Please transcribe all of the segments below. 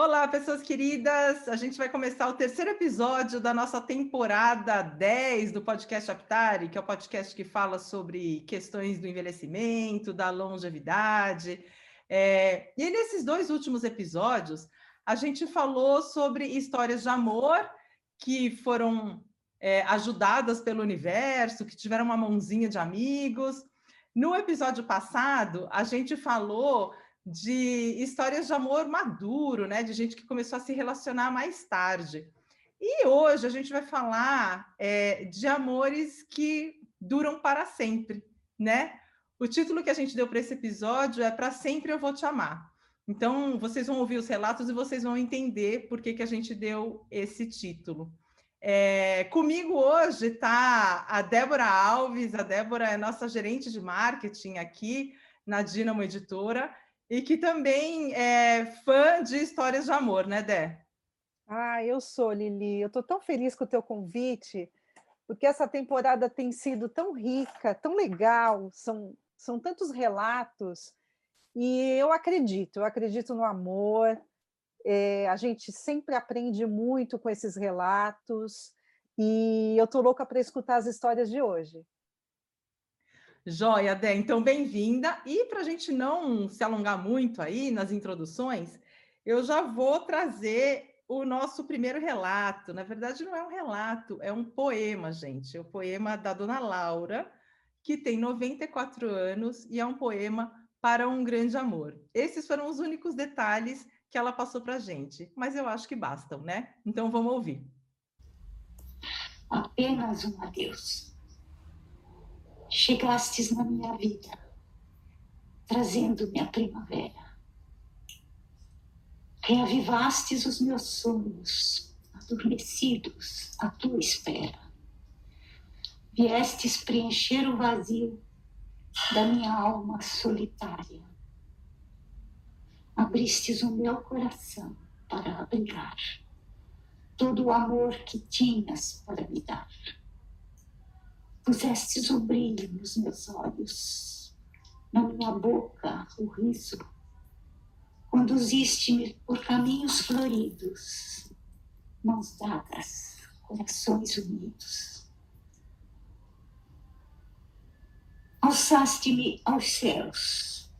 Olá, pessoas queridas! A gente vai começar o terceiro episódio da nossa temporada 10 do podcast Aptari, que é o podcast que fala sobre questões do envelhecimento, da longevidade. É... E nesses dois últimos episódios, a gente falou sobre histórias de amor que foram é, ajudadas pelo universo, que tiveram uma mãozinha de amigos. No episódio passado, a gente falou de histórias de amor maduro, né? De gente que começou a se relacionar mais tarde. E hoje a gente vai falar é, de amores que duram para sempre, né? O título que a gente deu para esse episódio é Para Sempre Eu Vou Te Amar. Então, vocês vão ouvir os relatos e vocês vão entender por que, que a gente deu esse título. É, comigo hoje está a Débora Alves. A Débora é nossa gerente de marketing aqui na Dinamo Editora e que também é fã de histórias de amor, né, Dé? Ah, eu sou, Lili. Eu estou tão feliz com o teu convite, porque essa temporada tem sido tão rica, tão legal, são, são tantos relatos, e eu acredito, eu acredito no amor, é, a gente sempre aprende muito com esses relatos, e eu estou louca para escutar as histórias de hoje. Joia, Dé, então bem-vinda. E para a gente não se alongar muito aí nas introduções, eu já vou trazer o nosso primeiro relato. Na verdade, não é um relato, é um poema, gente. É o poema da dona Laura, que tem 94 anos e é um poema para um grande amor. Esses foram os únicos detalhes que ela passou para a gente, mas eu acho que bastam, né? Então vamos ouvir. Apenas um adeus chegastes na minha vida, trazendo-me a primavera. Reavivastes os meus sonhos, adormecidos à tua espera. Viestes preencher o vazio da minha alma solitária. Abristes o meu coração para abrigar todo o amor que tinhas para me dar pusestes o brilho nos meus olhos, na minha boca o riso, conduziste-me por caminhos floridos, mãos dadas, corações unidos. Alçaste-me aos céus,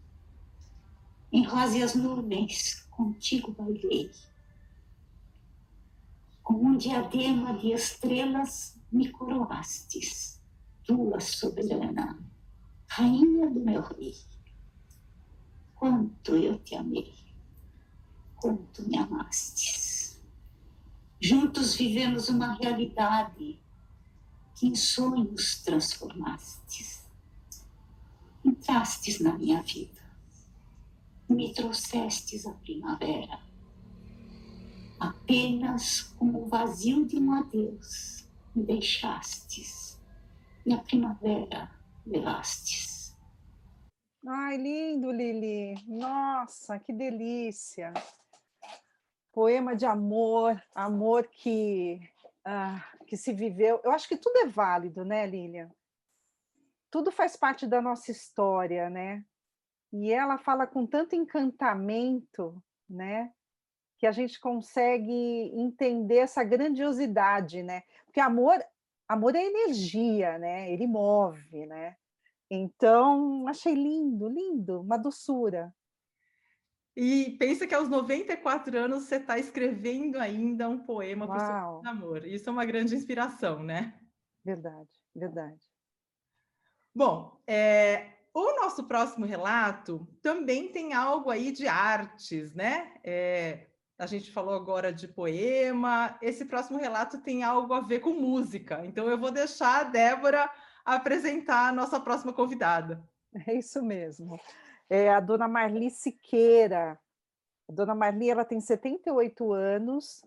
em róseas nuvens contigo bailei, com um diadema de estrelas me coroastes tua soberana, rainha do meu rei. Quanto eu te amei, quanto me amastes. Juntos vivemos uma realidade que em sonhos transformastes. Entrastes na minha vida me trouxestes a primavera. Apenas como o vazio de um adeus me deixastes e a primavera levastes. Ai, lindo, Lili. Nossa, que delícia. Poema de amor, amor que, ah, que se viveu. Eu acho que tudo é válido, né, Lilian? Tudo faz parte da nossa história, né? E ela fala com tanto encantamento, né? Que a gente consegue entender essa grandiosidade, né? Porque amor amor é energia, né? Ele move, né? Então, achei lindo, lindo, uma doçura. E pensa que aos 94 anos você está escrevendo ainda um poema para o seu amor. Isso é uma grande inspiração, né? Verdade, verdade. Bom, é, o nosso próximo relato também tem algo aí de artes, né? É, a gente falou agora de poema. Esse próximo relato tem algo a ver com música. Então eu vou deixar a Débora apresentar a nossa próxima convidada. É isso mesmo. É a dona Marli Siqueira. A dona Marli ela tem 78 anos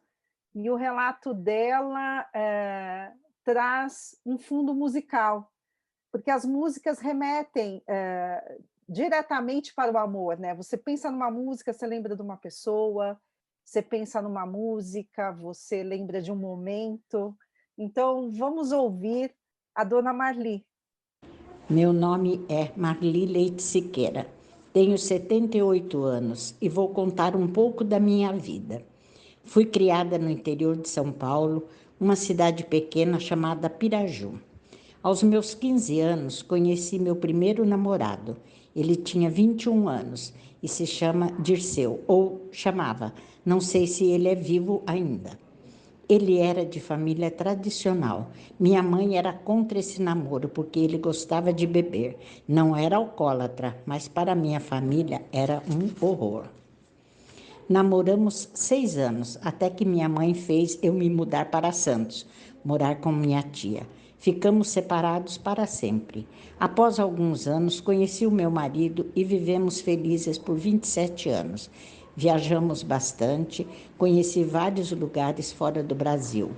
e o relato dela é, traz um fundo musical, porque as músicas remetem é, diretamente para o amor, né? Você pensa numa música, você lembra de uma pessoa, você pensa numa música, você lembra de um momento. Então, vamos ouvir a dona Marli. Meu nome é Marli Leite Siqueira. Tenho 78 anos e vou contar um pouco da minha vida. Fui criada no interior de São Paulo, uma cidade pequena chamada Piraju. Aos meus 15 anos, conheci meu primeiro namorado. Ele tinha 21 anos e se chama Dirceu, ou chamava, não sei se ele é vivo ainda. Ele era de família tradicional. Minha mãe era contra esse namoro porque ele gostava de beber. Não era alcoólatra, mas para minha família era um horror. Namoramos seis anos, até que minha mãe fez eu me mudar para Santos, morar com minha tia. Ficamos separados para sempre. Após alguns anos, conheci o meu marido e vivemos felizes por 27 anos. Viajamos bastante, conheci vários lugares fora do Brasil.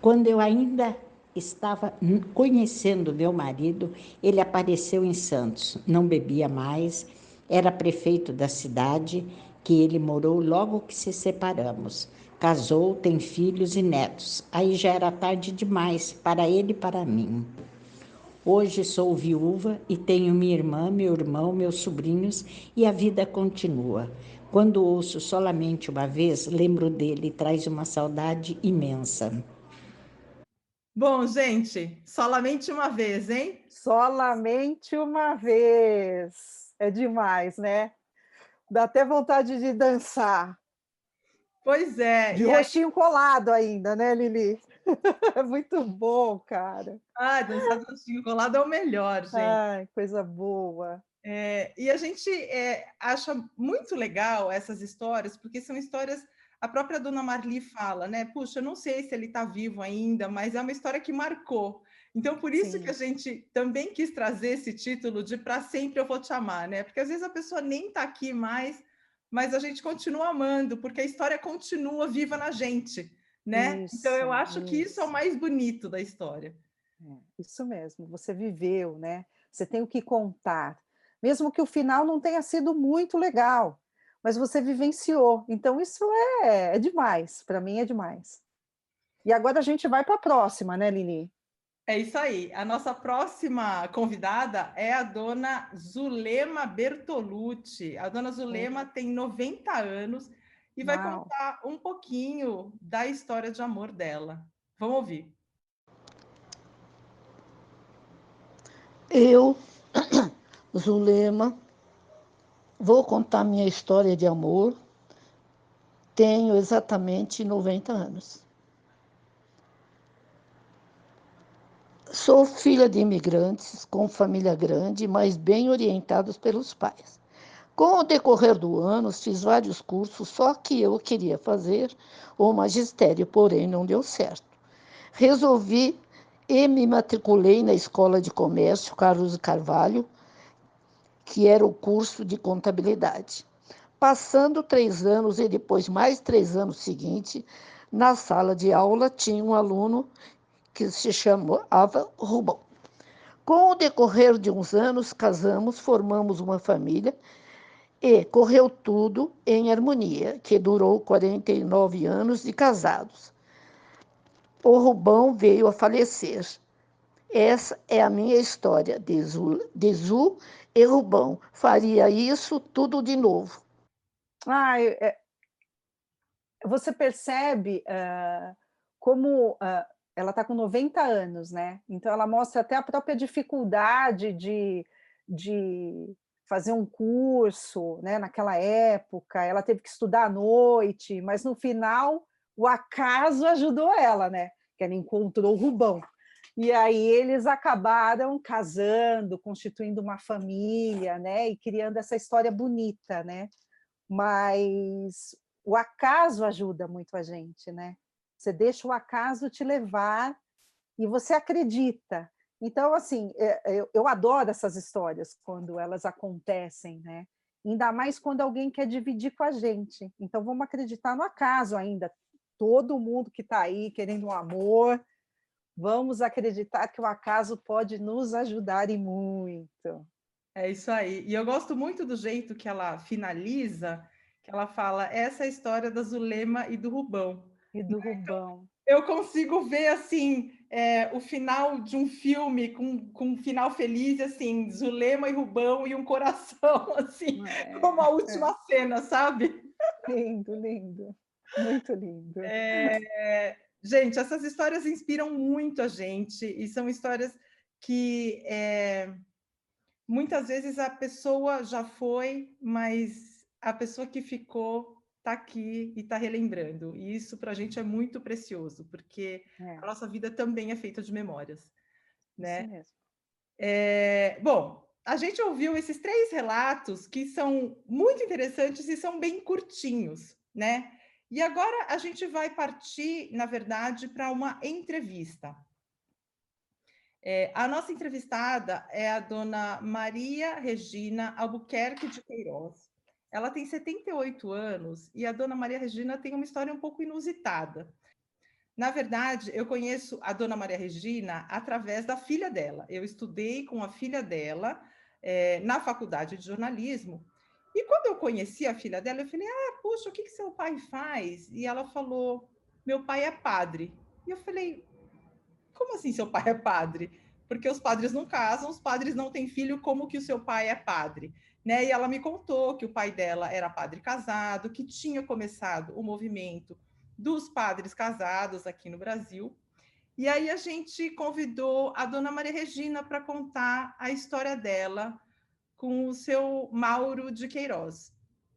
Quando eu ainda estava conhecendo meu marido, ele apareceu em Santos. Não bebia mais, era prefeito da cidade que ele morou logo que se separamos. Casou, tem filhos e netos. Aí já era tarde demais para ele e para mim. Hoje sou viúva e tenho minha irmã, meu irmão, meus sobrinhos e a vida continua. Quando ouço solamente uma vez, lembro dele e traz uma saudade imensa. Bom, gente, solamente uma vez, hein? Solamente uma vez. É demais, né? Dá até vontade de dançar. Pois é. De rostinho aí... colado ainda, né, Lili? É muito bom, cara. Ah, dançar de rostinho colado é o melhor, gente. Ai, coisa boa. É, e a gente é, acha muito legal essas histórias, porque são histórias. A própria dona Marli fala, né? Puxa, eu não sei se ele está vivo ainda, mas é uma história que marcou. Então, por isso Sim. que a gente também quis trazer esse título de Para Sempre Eu Vou Te Amar, né? Porque às vezes a pessoa nem está aqui mais, mas a gente continua amando, porque a história continua viva na gente, né? Isso, então, eu acho isso. que isso é o mais bonito da história. É, isso mesmo, você viveu, né? Você tem o que contar mesmo que o final não tenha sido muito legal, mas você vivenciou. Então, isso é, é demais, para mim é demais. E agora a gente vai para a próxima, né, Lili? É isso aí. A nossa próxima convidada é a dona Zulema Bertolucci. A dona Zulema tem 90 anos e vai Uau. contar um pouquinho da história de amor dela. Vamos ouvir. Eu Zulema. Vou contar minha história de amor. Tenho exatamente 90 anos. Sou filha de imigrantes com família grande, mas bem orientados pelos pais. Com o decorrer do ano, fiz vários cursos, só que eu queria fazer o magistério, porém não deu certo. Resolvi e me matriculei na Escola de Comércio Carlos Carvalho, que era o curso de contabilidade. Passando três anos e depois mais três anos seguintes, na sala de aula tinha um aluno que se chamava Rubão. Com o decorrer de uns anos, casamos, formamos uma família e correu tudo em harmonia, que durou 49 anos de casados. O Rubão veio a falecer. Essa é a minha história de Zu, de Zu e Rubão faria isso tudo de novo. Ah, você percebe uh, como uh, ela está com 90 anos, né? Então ela mostra até a própria dificuldade de, de fazer um curso, né? Naquela época, ela teve que estudar à noite, mas no final o acaso ajudou ela, né? Que ela encontrou o Rubão. E aí eles acabaram casando, constituindo uma família, né? E criando essa história bonita, né? Mas o acaso ajuda muito a gente, né? Você deixa o acaso te levar e você acredita. Então, assim, é, é, eu, adoro essas histórias quando elas acontecem, né? Ainda mais quando alguém quer dividir com a gente. Então, vamos acreditar no acaso ainda. Todo mundo que está aí querendo um amor, Vamos acreditar que o acaso pode nos ajudar e muito. É isso aí. E eu gosto muito do jeito que ela finaliza, que ela fala essa é a história da Zulema e do Rubão. E do Rubão. Eu consigo ver assim é, o final de um filme com, com um final feliz, assim, Zulema e Rubão e um coração, assim, é, como a última é. cena, sabe? Lindo, lindo. Muito lindo. É, gente, essas histórias inspiram muito a gente e são histórias que é, muitas vezes a pessoa já foi, mas a pessoa que ficou está aqui e está relembrando. E isso para a gente é muito precioso, porque é. a nossa vida também é feita de memórias. Né? Isso mesmo. É, bom, a gente ouviu esses três relatos que são muito interessantes e são bem curtinhos, né? E agora a gente vai partir, na verdade, para uma entrevista. É, a nossa entrevistada é a dona Maria Regina Albuquerque de Queiroz. Ela tem 78 anos e a dona Maria Regina tem uma história um pouco inusitada. Na verdade, eu conheço a dona Maria Regina através da filha dela. Eu estudei com a filha dela é, na faculdade de jornalismo. E quando eu conheci a filha dela, eu falei: Ah, puxa, o que, que seu pai faz? E ela falou: Meu pai é padre. E eu falei: Como assim seu pai é padre? Porque os padres não casam, os padres não têm filho, como que o seu pai é padre? Né? E ela me contou que o pai dela era padre casado, que tinha começado o movimento dos padres casados aqui no Brasil. E aí a gente convidou a dona Maria Regina para contar a história dela com o seu Mauro de Queiroz.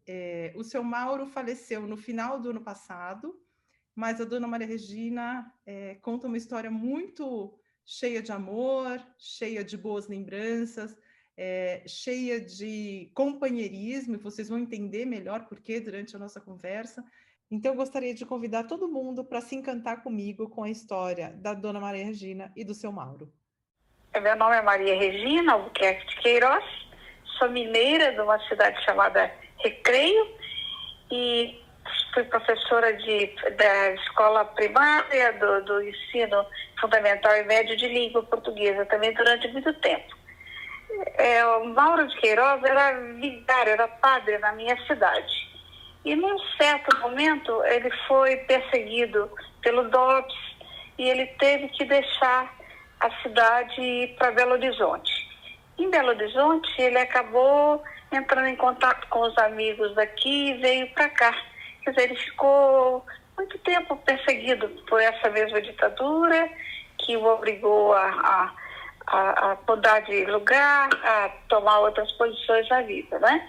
É, o seu Mauro faleceu no final do ano passado, mas a dona Maria Regina é, conta uma história muito cheia de amor, cheia de boas lembranças, é, cheia de companheirismo, e vocês vão entender melhor por que durante a nossa conversa. Então, eu gostaria de convidar todo mundo para se encantar comigo com a história da Dona Maria Regina e do seu Mauro. Meu nome é Maria Regina Albuquerque de Queiroz, sou mineira de uma cidade chamada Recreio e fui professora de, da escola primária, do, do ensino fundamental e médio de língua portuguesa também durante muito tempo é, o Mauro de Queiroz era vigário, era padre na minha cidade. E num certo momento ele foi perseguido pelo DOPS e ele teve que deixar a cidade e ir para Belo Horizonte. Em Belo Horizonte ele acabou entrando em contato com os amigos daqui e veio para cá. Dizer, ele ficou muito tempo perseguido por essa mesma ditadura que o obrigou a, a a, a mudar de lugar, a tomar outras posições na vida, né?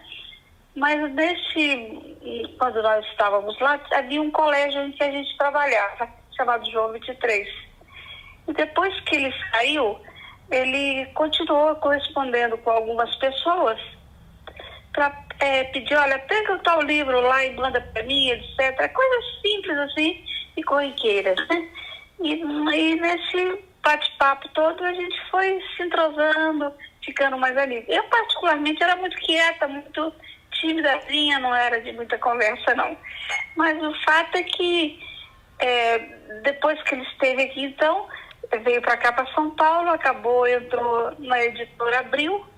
Mas nesse, quando nós estávamos lá, havia um colégio em que a gente trabalhava, chamado João 23. E depois que ele saiu, ele continuou correspondendo com algumas pessoas para é, pedir, olha, pega o tal livro lá e manda para mim, etc. Coisas simples assim e corriqueiras, né? E, e nesse bate-papo todo, a gente foi se entrosando, ficando mais ali. Eu, particularmente, era muito quieta, muito tímidazinha, não era de muita conversa, não. Mas o fato é que, é, depois que ele esteve aqui, então, veio para cá, para São Paulo, acabou, entrou na editora Abril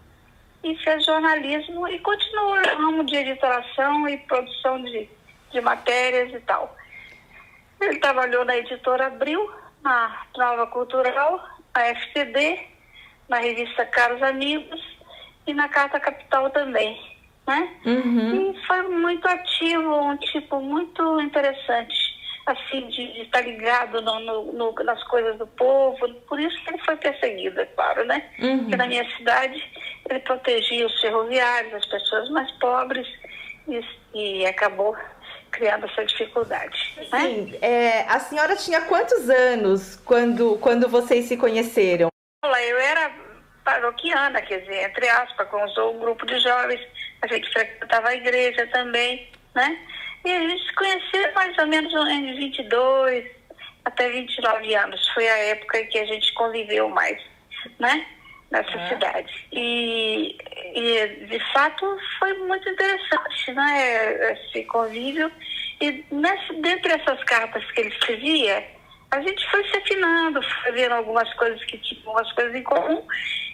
e fez jornalismo e continuou no ramo de editoração e produção de, de matérias e tal. Ele trabalhou na editora Abril, na Nova Cultural, na FTD, na revista Caros Amigos e na Carta Capital também, né? Uhum. E foi muito ativo, um tipo muito interessante, assim, de, estar ligado no, no, no, nas coisas do povo. Por isso que ele foi perseguido, é claro, né? Uhum. Porque na minha cidade ele protegia os ferroviários, as pessoas mais pobres e, e acabou criando essa dificuldade. Né? Sim, é, a senhora tinha quantos anos quando, quando vocês se conheceram? Eu era paroquiana, quer dizer, entre aspas, com um grupo de jovens, a gente frequentava a igreja também, né? E a gente se conheceu mais ou menos entre 22 até 29 anos. Foi a época em que a gente conviveu mais, né? Nessa é. cidade. E, e, de fato, foi muito interessante, né? Esse convívio. E nessa, dentre essas cartas que ele escrevia, a gente foi se afinando, foi vendo algumas coisas que tinham umas coisas em comum.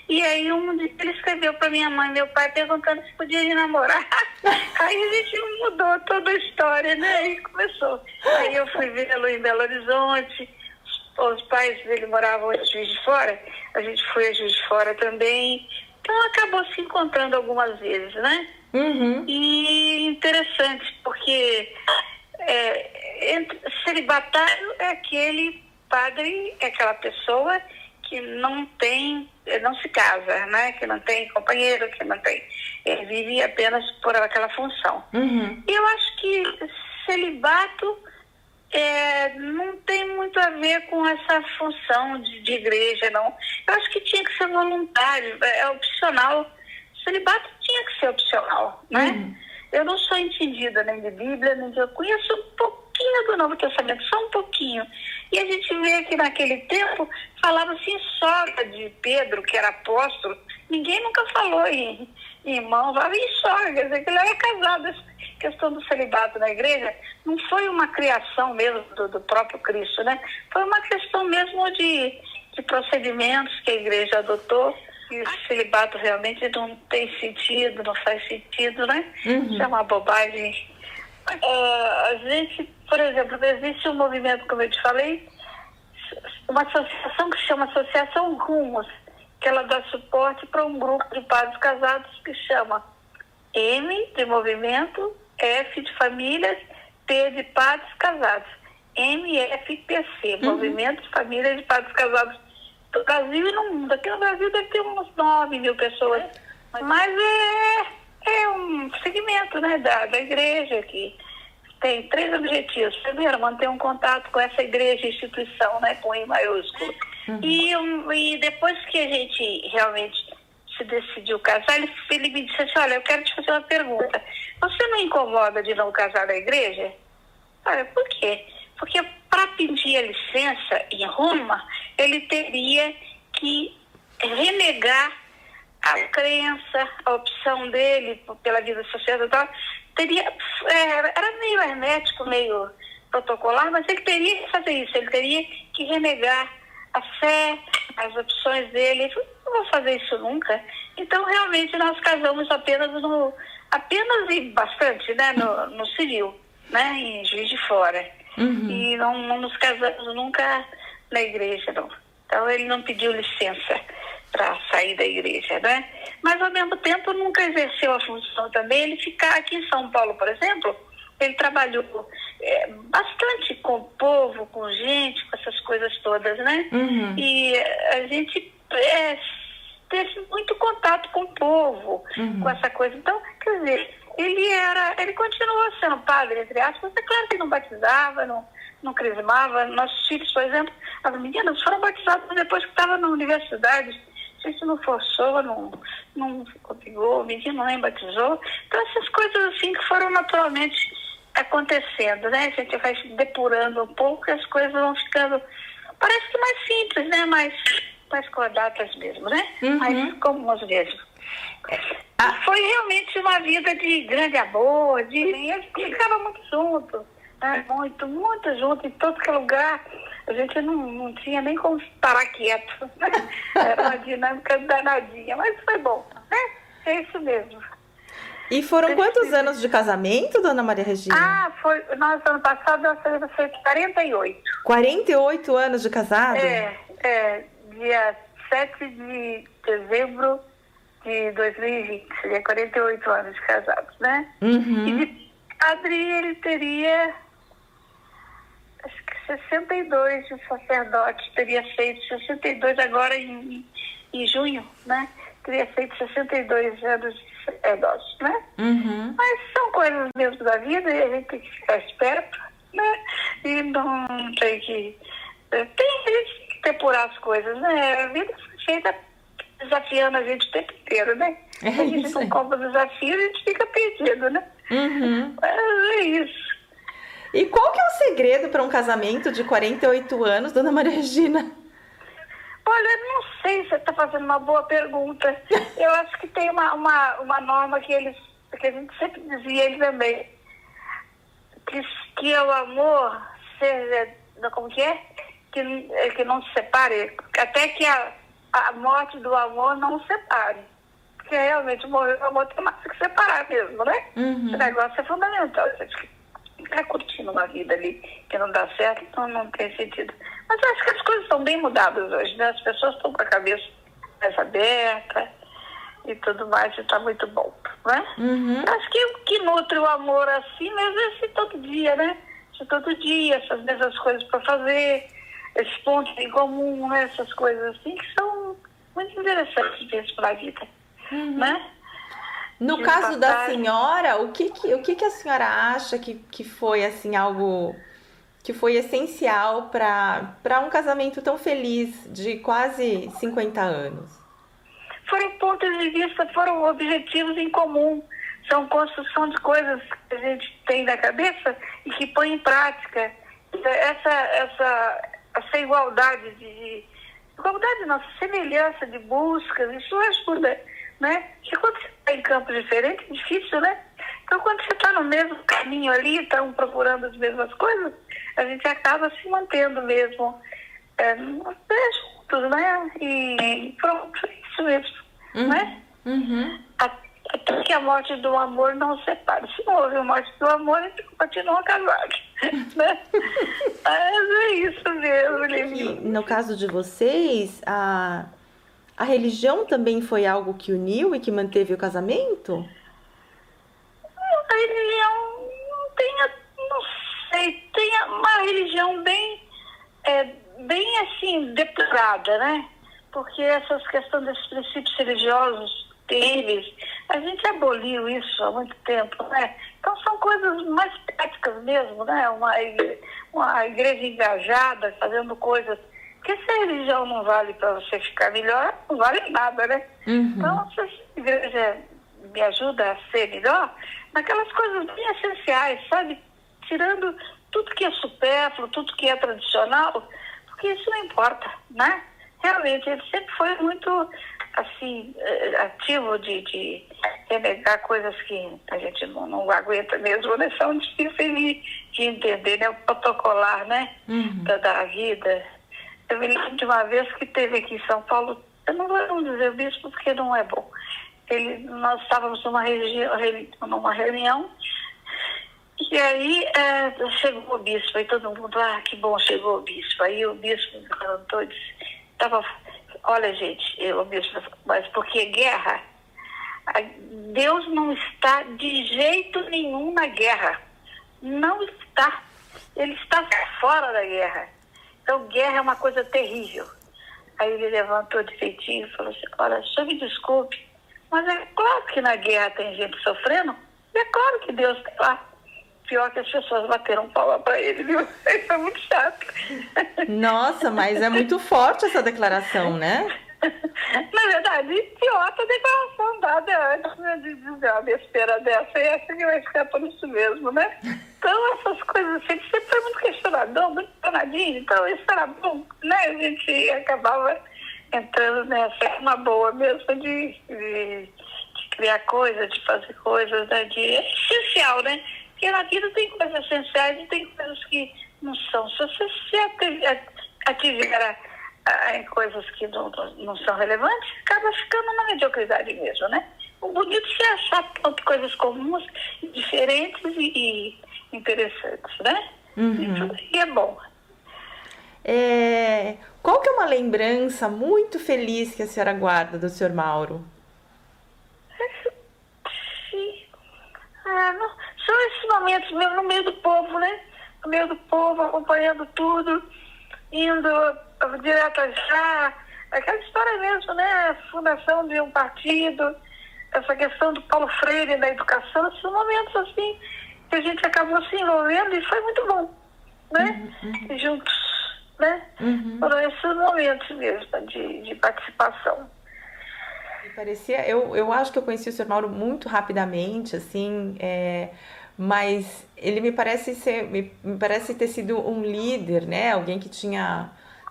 E aí um dia ele escreveu para minha mãe e meu pai perguntando se podia ir namorar. aí a gente mudou toda a história, né? E começou. Aí eu fui vê-lo em Belo Horizonte, os pais dele moravam em Juiz de Fora, a gente foi a Juiz de Fora também. Então acabou se encontrando algumas vezes, né? Uhum. E interessante, porque é, entre, celibatário é aquele padre, é aquela pessoa que não tem, não se casa, né? Que não tem companheiro, que não tem. Ele vive apenas por aquela função. Uhum. Eu acho que celibato é, não tem muito a ver com essa função de, de, igreja, não. Eu acho que tinha que ser voluntário, é opcional. Celibato tinha que ser opcional, né? Uhum. Eu não sou entendida nem de Bíblia, nem de... Eu conheço um pouquinho do Novo Testamento, só um pouquinho. E a gente vê que naquele tempo falava-se em sogra de Pedro, que era apóstolo. Ninguém nunca falou em, em irmão, falava em sogra, quer dizer, que ele era casado. Essa questão do celibato na igreja não foi uma criação mesmo do, do próprio Cristo, né? Foi uma questão mesmo de, de procedimentos que a igreja adotou. E o celibato realmente não tem sentido, não faz sentido, né? Uhum. Isso é uma bobagem. Uh, a gente, por exemplo, existe um movimento, como eu te falei, uma associação que se chama Associação Rumos, que ela dá suporte para um grupo de padres casados que chama M de movimento, F de famílias, P de padres casados. MFPC, Uhum. Movimento de Famílias de Padres Casados do Brasil e no mundo. Aqui no Brasil deve ter uns 9 mil pessoas. Mas é, é um segmento né, da, da igreja que tem três objetivos. Primeiro, manter um contato com essa igreja, instituição, né, com I maiúsculo. E, um, e depois que a gente realmente se decidiu casar, ele, ele me disse assim, olha, eu quero te fazer uma pergunta. Você não incomoda de não casar na igreja? Olha, por quê? Porque para pedir a licença em Roma, ele teria que renegar a crença, a opção dele pela vida sacerdotal. Teria, era, era meio hermético, meio protocolar, mas ele teria que fazer isso, ele teria que renegar a fé, as opções dele. Ele falou, não vou fazer isso nunca. Então, realmente, nós casamos apenas no. apenas e bastante, né? No, no civil, né? Em Juiz de Fora. Uhum. E não, não nos casamos nunca na igreja, não. Então, ele não pediu licença para sair da igreja, né? Mas, ao mesmo tempo, nunca exerceu a função também. Ele ficar aqui em São Paulo, por exemplo, ele trabalhou é, bastante com o povo, com gente, com essas coisas todas, né? Uhum. E a gente é, teve muito contato com o povo, Uhum. com essa coisa. Então, quer dizer, ele era, ele continuou sendo padre, entre aspas, é claro que não batizava, não, não crismava. Nossos filhos, por exemplo, as meninas foram batizadas depois que estavam na universidade. A gente não forçou, não, não obrigou, o menino nem batizou. Então, essas coisas assim que foram naturalmente acontecendo, né? A gente vai se depurando um pouco e as coisas vão ficando, parece que mais simples, né? Mais, mais cordatas mesmo, né? Uhum. Mais comuns mesmo. Ah. Foi realmente uma vida de grande amor, de e gente ficava muito junto, né? muito, muito junto, em todo que lugar. A gente não, não tinha nem como parar quieto. né? Era uma dinâmica danadinha, mas foi bom, né? É isso mesmo. E foram quantos anos de casamento, dona Maria Regina? Ah, foi. Nós, ano passado, nós fizemos feito 48. 48 anos de casado? É, é, dia 7 de dezembro de 2020, seria 48 anos de casados, né? E Uhum. de padre ele teria 62 de sacerdote, teria feito 62 agora em, em junho, né? Teria feito 62 anos de sacerdote, né? Uhum. Mas são coisas mesmo da vida e a gente tem que ficar esperto, né? E não tem que. Tem a gente tem que depurar as coisas, né? A vida foi feita desafiando a gente o tempo inteiro, né? É a gente não compra o desafio, a gente fica perdido, né? Uhum. Mas é isso. E qual que é o segredo para um casamento de 48 anos, dona Maria Regina? Olha, não sei se você está fazendo uma boa pergunta. Eu acho que tem uma, uma, uma norma que eles, que a gente sempre dizia ele também, que, que é o amor seja, como que é? Que, que não se separe, até que a, a morte do amor não o separe. Porque realmente morrer o amor tem mais que separar mesmo, né? Uhum. Esse negócio é fundamental. Que ficar curtindo uma vida ali que não dá certo, então não tem sentido. Mas acho que as coisas estão bem mudadas hoje, né? As pessoas estão com a cabeça mais aberta e tudo mais, e está muito bom, né? Uhum. Acho que o que nutre o amor assim mesmo é esse todo dia, né? Esse todo dia, essas mesmas coisas para fazer, esses pontos em comum, né? essas coisas assim que são muito interessantes mesmo para a vida, né? No caso da senhora, o que que, o que que a senhora acha que, que foi assim algo que foi essencial para para um casamento tão feliz de quase 50 anos? foram pontos de vista, foram objetivos em comum. São construção de coisas que a gente tem na cabeça e que põe em prática. Essa, essa, essa igualdade de. Igualdade, nossa semelhança de buscas, isso ajuda, né? Porque quando você está em campos diferentes, é difícil, né? Então, quando você está no mesmo caminho ali, estão procurando as mesmas coisas, a gente acaba se mantendo mesmo é, juntos, né? E pronto, é isso mesmo, né? Uhum. Até que a morte do amor não separe. Se não houve a morte do amor, eles continuam casados, né? Mas é isso mesmo, E Lili. no caso de vocês, a, a religião também foi algo que uniu e que manteve o casamento? A religião não tem, não sei, tem uma religião bem, é, bem assim, depurada, né? Porque essas questões desses princípios religiosos terríveis, a gente aboliu isso há muito tempo, né? Então são coisas mais práticas mesmo, né? Uma, uma igreja engajada, fazendo coisas. Porque se a religião não vale para você ficar melhor, não vale nada, né? Então, se a igreja me ajuda a ser melhor, naquelas coisas bem essenciais, sabe? Tirando tudo que é supérfluo, tudo que é tradicional, porque isso não importa, né? Realmente, ele sempre foi muito, assim, eh, ativo de, de renegar coisas que a gente não, não aguenta mesmo, né? São difíceis de, de entender, né? O protocolar, né? Da, da vida. Eu me lembro de uma vez que teve aqui em São Paulo, eu não vou dizer o bispo porque não é bom. Ele, nós estávamos numa, numa reunião e aí eh, chegou o bispo, aí todo mundo, ah, que bom, chegou o bispo. Aí o bispo levantou e disse, tava, olha gente, eu, o bispo, mas porque guerra, Deus não está de jeito nenhum na guerra. Não está. Ele está fora da guerra. Então, guerra é uma coisa terrível. Aí ele levantou de feitinho e falou assim, olha, só me desculpe, mas é claro que na guerra tem gente sofrendo, e é claro que Deus está lá. Pior que as pessoas bateram palma para ele, viu? Isso é muito chato. Nossa, mas é muito forte essa declaração, né? Na verdade, pior que a declaração dada antes né, de dizer uma besteira dessa, e essa que vai ficar por isso mesmo, né? Então, essas coisas assim, sempre foi muito questionador, muito danadinho, então isso era bom, né? A gente acabava entrando nessa, uma boa mesmo de, de, de criar coisas, de fazer coisas, né? De, é essencial, né? Porque na vida tem coisas essenciais e tem coisas que não são. Se você se ati- ativer em coisas que não, não são relevantes, acaba ficando na mediocridade mesmo, né? O bonito é achar coisas comuns, diferentes e, e interessantes, né? Isso aí é bom. É, qual que é uma lembrança muito feliz que a senhora guarda do senhor Mauro? Ah, não- são esses momentos mesmo no meio do povo, né? No meio do povo, acompanhando tudo, indo direto já. Aquela história mesmo, né? A fundação de um partido, essa questão do Paulo Freire na educação, esses momentos assim que a gente acabou se envolvendo e foi muito bom, né? Juntos, né? Foram esses momentos mesmo de, de participação. Me Parecia, eu, eu acho que eu conheci o senhor Mauro muito rapidamente, assim, é, mas ele me parece ser, me, me parece ter sido um líder, né? Alguém que tinha,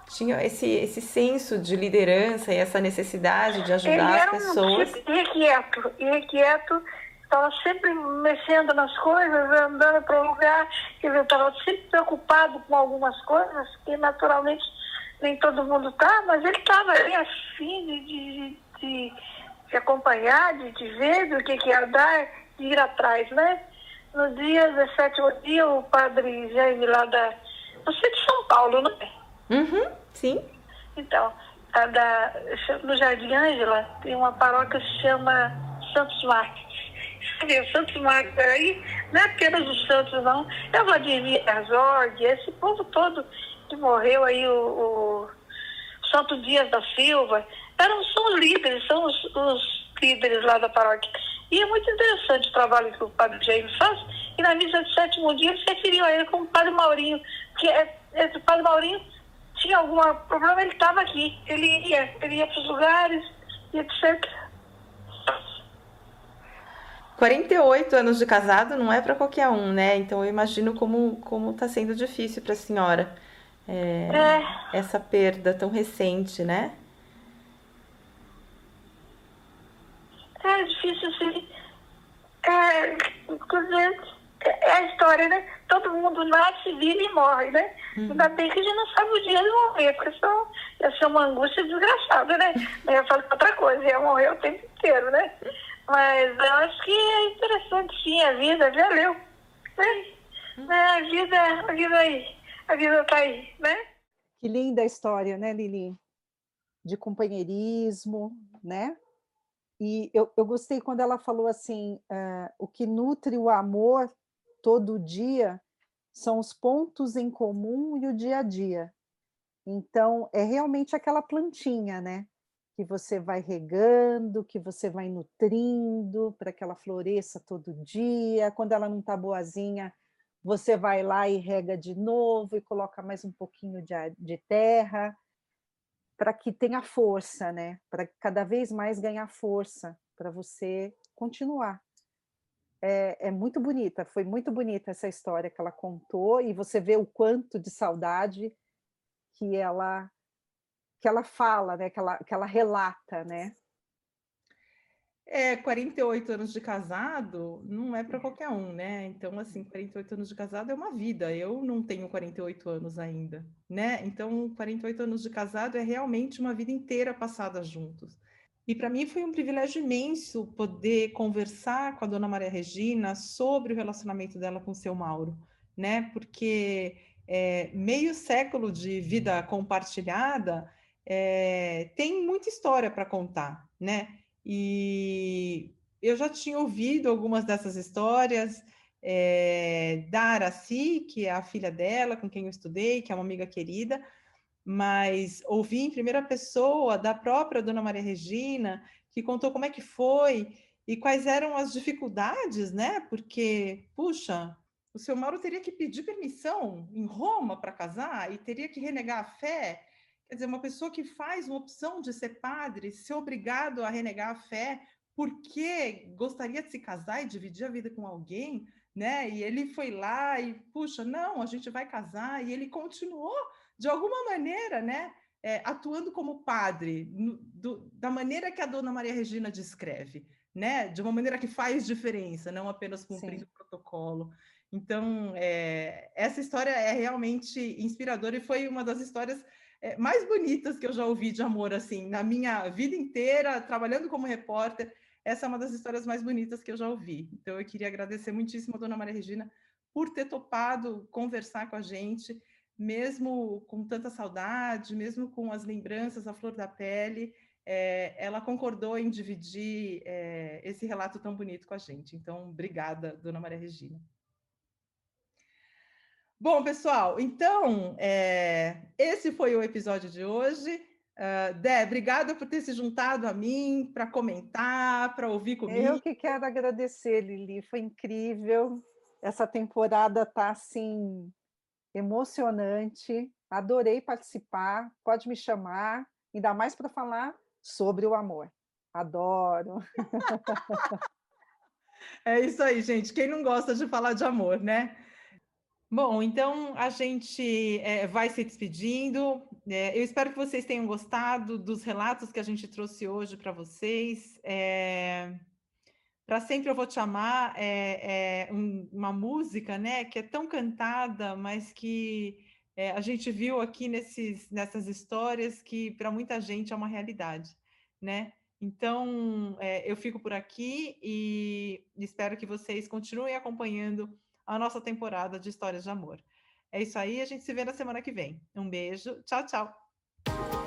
tinha esse, esse senso de liderança e essa necessidade de Ele ajudar as era um pessoas. tipo irrequieto, irrequieto, estava sempre mexendo nas coisas, andando para um lugar, quer dizer, estava sempre preocupado com algumas coisas que naturalmente nem todo mundo está, mas ele estava ali assim de, de, de, de acompanhar, de, de ver do que, que ia dar, de ir atrás, né? no dia 17 dia, o padre Jaime lá da. Você é de São Paulo, não é? Uhum, sim. Então, a da, no Jardim Ângela tem uma paróquia que se chama Santos Marques. Sabe, Santos aí não é apenas os Santos, não. É o Vladimir Herzog, esse povo todo que morreu aí, o, o Santo Dias da Silva, eram, são líderes, são os, os líderes lá da paróquia. E é muito interessante o trabalho que o padre Jaime faz. E na missa de sétimo dia ele se a ele como padre Maurinho, que é, o padre Maurinho tinha algum problema, ele estava aqui. Ele ia, ele ia para os lugares, e etc. 48 anos de casado não é para qualquer um, né? Então eu imagino como como está sendo difícil para a senhora é, é. essa perda tão recente, né? É difícil, sim. É, inclusive, é a história, né? Todo mundo nasce, vive e morre, né? Uhum. Ainda bem que a gente não sabe o dia de morrer, porque senão ia ser uma angústia desgraçada, né? Eu fazer outra coisa, ia morrer o tempo inteiro, né? Mas eu acho que é interessante sim a vida, valeu. Né? Uhum. A vida, a vida aí, a vida tá aí, né? Que linda história, né, Lili? De companheirismo, né? E eu, eu gostei quando ela falou assim, uh, o que nutre o amor todo dia são os pontos em comum e o dia a dia. Então, é realmente aquela plantinha, né? Que você vai regando, que você vai nutrindo para que ela floresça todo dia. Quando ela não está boazinha, você vai lá e rega de novo e coloca mais um pouquinho de, de terra para que tenha força, né? Para cada vez mais ganhar força para você continuar. É, é, muito bonita, foi muito bonita essa história que ela contou e você vê o quanto de saudade que ela que ela fala, né? Que ela, que ela relata, né? É, 48 anos de casado não é para qualquer um, né? Então, assim, 48 anos de casado é uma vida. Eu não tenho 48 anos ainda, né? Então, 48 anos de casado é realmente uma vida inteira passada juntos. E para mim foi um privilégio imenso poder conversar com a dona Maria Regina sobre o relacionamento dela com o seu Mauro, né? Porque é, meio século de vida compartilhada é, tem muita história para contar, né? E eu já tinha ouvido algumas dessas histórias é, da Araci, que é a filha dela, com quem eu estudei, que é uma amiga querida, mas ouvi em primeira pessoa da própria Dona Maria Regina, que contou como é que foi e quais eram as dificuldades, né? Porque, puxa, o seu Mauro teria que pedir permissão em Roma para casar e teria que renegar a fé Quer dizer, uma pessoa que faz uma opção de ser padre, ser obrigado a renegar a fé porque gostaria de se casar e dividir a vida com alguém, né? E ele foi lá e, puxa, não, a gente vai casar, e ele continuou, de alguma maneira, né? É, atuando como padre, no, do, da maneira que a dona Maria Regina descreve, né? De uma maneira que faz diferença, não apenas cumprindo o protocolo. Então, é, essa história é realmente inspiradora e foi uma das histórias mais bonitas que eu já ouvi de amor, assim, na minha vida inteira, trabalhando como repórter. Essa é uma das histórias mais bonitas que eu já ouvi. Então, eu queria agradecer muitíssimo a dona Maria Regina por ter topado conversar com a gente, mesmo com tanta saudade, mesmo com as lembranças à flor da pele, é, ela concordou em dividir é, esse relato tão bonito com a gente. Então, obrigada, dona Maria Regina. Bom, pessoal, então, é, esse foi o episódio de hoje. Uh, Dé, obrigada por ter se juntado a mim para comentar, para ouvir comigo. Eu que quero agradecer, Lili, foi incrível. Essa temporada está assim emocionante. Adorei participar. Pode me chamar, ainda mais para falar sobre o amor. Adoro. é isso aí, gente. Quem não gosta de falar de amor, né? Bom, então a gente é, vai se despedindo. É, eu espero que vocês tenham gostado dos relatos que a gente trouxe hoje para vocês. É, para sempre eu vou te amar é, é um, uma música, né, que é tão cantada, mas que é, a gente viu aqui nesses, nessas histórias que para muita gente é uma realidade, né? Então, eu fico por aqui e espero que vocês continuem acompanhando a nossa temporada de histórias de amor. É isso aí, a gente se vê na semana que vem. Um beijo, tchau, tchau.